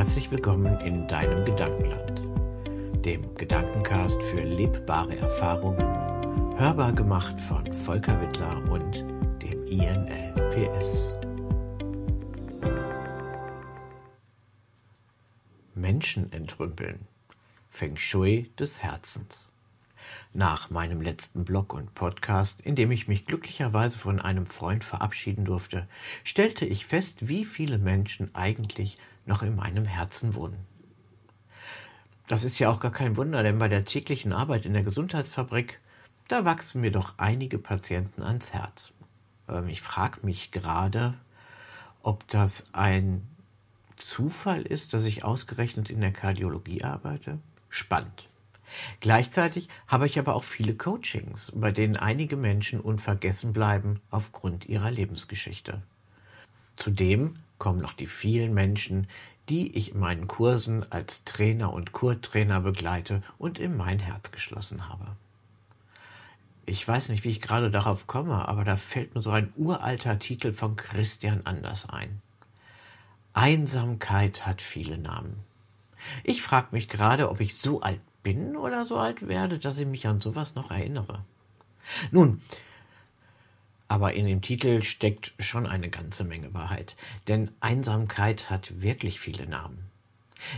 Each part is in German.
Herzlich willkommen in deinem Gedankenland, dem Gedankencast für lebbare Erfahrungen, hörbar gemacht von Volker Wittler und dem INLPS. Menschen entrümpeln. Feng Shui des Herzens. Nach meinem letzten Blog und Podcast, in dem ich mich glücklicherweise von einem Freund verabschieden durfte, stellte ich fest, wie viele Menschen eigentlich noch in meinem Herzen wohnen. Das ist ja auch gar kein Wunder, denn bei der täglichen Arbeit in der Gesundheitsfabrik, da wachsen mir doch einige Patienten ans Herz. Ähm, ich frage mich gerade, ob das ein Zufall ist, dass ich ausgerechnet in der Kardiologie arbeite. Spannend. Gleichzeitig habe ich aber auch viele Coachings, bei denen einige Menschen unvergessen bleiben aufgrund ihrer Lebensgeschichte. Zudem kommen noch die vielen Menschen, die ich in meinen Kursen als Trainer und Kurtrainer begleite und in mein Herz geschlossen habe. Ich weiß nicht, wie ich gerade darauf komme, aber da fällt mir so ein uralter Titel von Christian Anders ein. Einsamkeit hat viele Namen. Ich frage mich gerade, ob ich so alt bin oder so alt werde, dass ich mich an sowas noch erinnere. Nun, aber in dem Titel steckt schon eine ganze Menge Wahrheit, denn Einsamkeit hat wirklich viele Namen,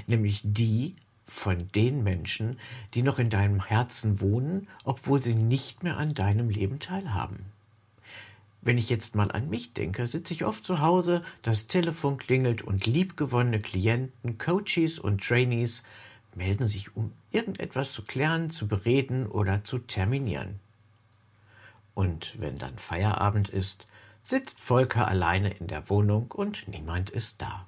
nämlich die von den Menschen, die noch in deinem Herzen wohnen, obwohl sie nicht mehr an deinem Leben teilhaben. Wenn ich jetzt mal an mich denke, sitze ich oft zu Hause, das Telefon klingelt und liebgewonnene Klienten, Coaches und Trainees melden sich, um irgendetwas zu klären, zu bereden oder zu terminieren. Und wenn dann Feierabend ist, sitzt Volker alleine in der Wohnung und niemand ist da.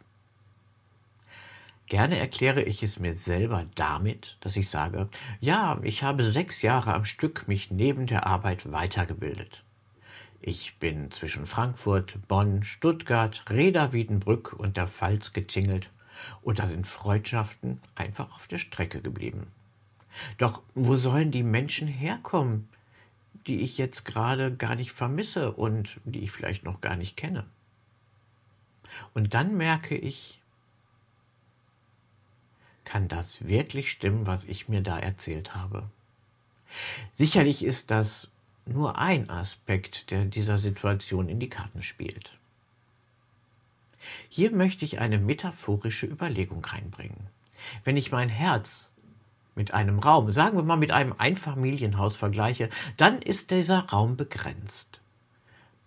Gerne erkläre ich es mir selber damit, dass ich sage, ja, ich habe sechs Jahre am Stück mich neben der Arbeit weitergebildet. Ich bin zwischen Frankfurt, Bonn, Stuttgart, Reda Wiedenbrück und der Pfalz getingelt und da sind Freundschaften einfach auf der Strecke geblieben. Doch wo sollen die Menschen herkommen, die ich jetzt gerade gar nicht vermisse und die ich vielleicht noch gar nicht kenne? Und dann merke ich, kann das wirklich stimmen, was ich mir da erzählt habe? Sicherlich ist das nur ein Aspekt, der dieser Situation in die Karten spielt. Hier möchte ich eine metaphorische Überlegung reinbringen. Wenn ich mein Herz mit einem Raum, sagen wir mal mit einem Einfamilienhaus vergleiche, dann ist dieser Raum begrenzt.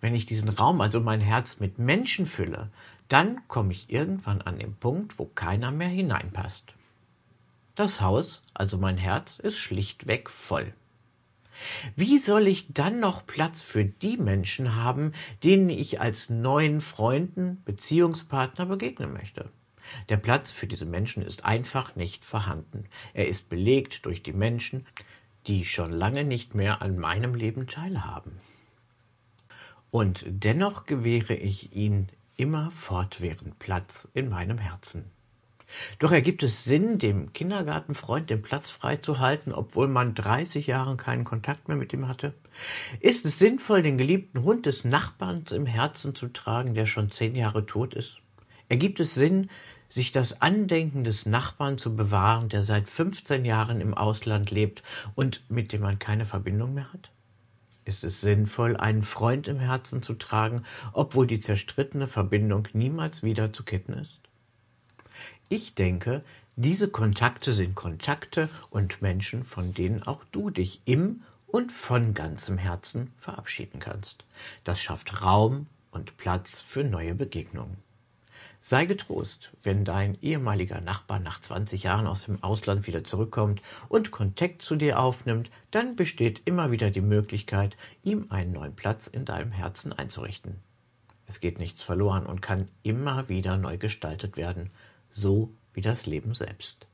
Wenn ich diesen Raum, also mein Herz mit Menschen fülle, dann komme ich irgendwann an den Punkt, wo keiner mehr hineinpasst. Das Haus, also mein Herz, ist schlichtweg voll. Wie soll ich dann noch Platz für die Menschen haben, denen ich als neuen Freunden, Beziehungspartner begegnen möchte? Der Platz für diese Menschen ist einfach nicht vorhanden. Er ist belegt durch die Menschen, die schon lange nicht mehr an meinem Leben teilhaben. Und dennoch gewähre ich ihnen immer fortwährend Platz in meinem Herzen. Doch ergibt es Sinn, dem Kindergartenfreund den Platz freizuhalten, obwohl man 30 Jahre keinen Kontakt mehr mit ihm hatte? Ist es sinnvoll, den geliebten Hund des Nachbarns im Herzen zu tragen, der schon zehn Jahre tot ist? Ergibt es Sinn, sich das Andenken des Nachbarn zu bewahren, der seit 15 Jahren im Ausland lebt und mit dem man keine Verbindung mehr hat? Ist es sinnvoll, einen Freund im Herzen zu tragen, obwohl die zerstrittene Verbindung niemals wieder zu kitten ist? Ich denke, diese Kontakte sind Kontakte und Menschen, von denen auch du dich im und von ganzem Herzen verabschieden kannst. Das schafft Raum und Platz für neue Begegnungen. Sei getrost, wenn dein ehemaliger Nachbar nach 20 Jahren aus dem Ausland wieder zurückkommt und Kontakt zu dir aufnimmt, dann besteht immer wieder die Möglichkeit, ihm einen neuen Platz in deinem Herzen einzurichten. Es geht nichts verloren und kann immer wieder neu gestaltet werden, so wie das Leben selbst.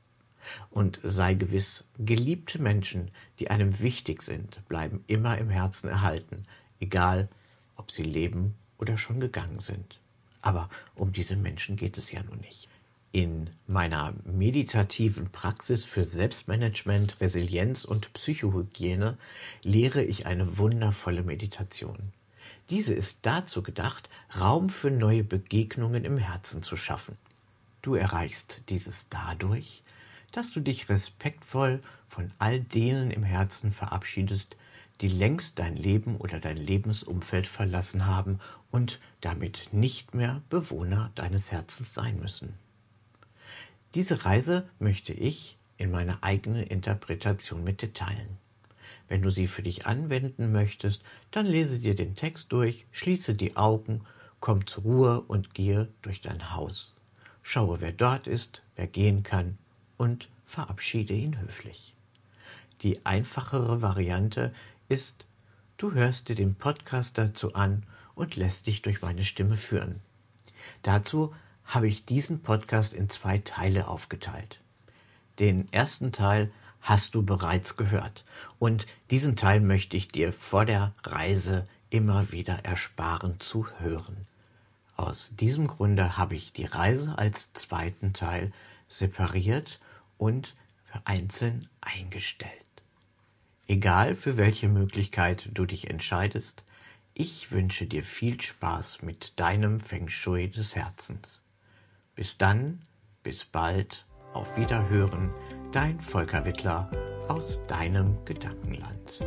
Und sei gewiss, geliebte Menschen, die einem wichtig sind, bleiben immer im Herzen erhalten, egal ob sie leben oder schon gegangen sind. Aber um diese Menschen geht es ja nun nicht. In meiner meditativen Praxis für Selbstmanagement, Resilienz und Psychohygiene lehre ich eine wundervolle Meditation. Diese ist dazu gedacht, Raum für neue Begegnungen im Herzen zu schaffen. Du erreichst dieses dadurch, dass du dich respektvoll von all denen im Herzen verabschiedest, die längst dein Leben oder dein Lebensumfeld verlassen haben und damit nicht mehr Bewohner deines Herzens sein müssen. Diese Reise möchte ich in meiner eigenen Interpretation mit dir teilen. Wenn du sie für dich anwenden möchtest, dann lese dir den Text durch, schließe die Augen, komm zur Ruhe und gehe durch dein Haus. Schaue, wer dort ist, wer gehen kann und verabschiede ihn höflich. Die einfachere Variante ist, du hörst dir den Podcast dazu an und lässt dich durch meine Stimme führen. Dazu habe ich diesen Podcast in zwei Teile aufgeteilt. Den ersten Teil hast du bereits gehört und diesen Teil möchte ich dir vor der Reise immer wieder ersparen zu hören. Aus diesem Grunde habe ich die Reise als zweiten Teil separiert und einzeln eingestellt. Egal für welche Möglichkeit du dich entscheidest, ich wünsche dir viel Spaß mit deinem Feng Shui des Herzens. Bis dann, bis bald, auf Wiederhören, dein Volker Wittler aus deinem Gedankenland.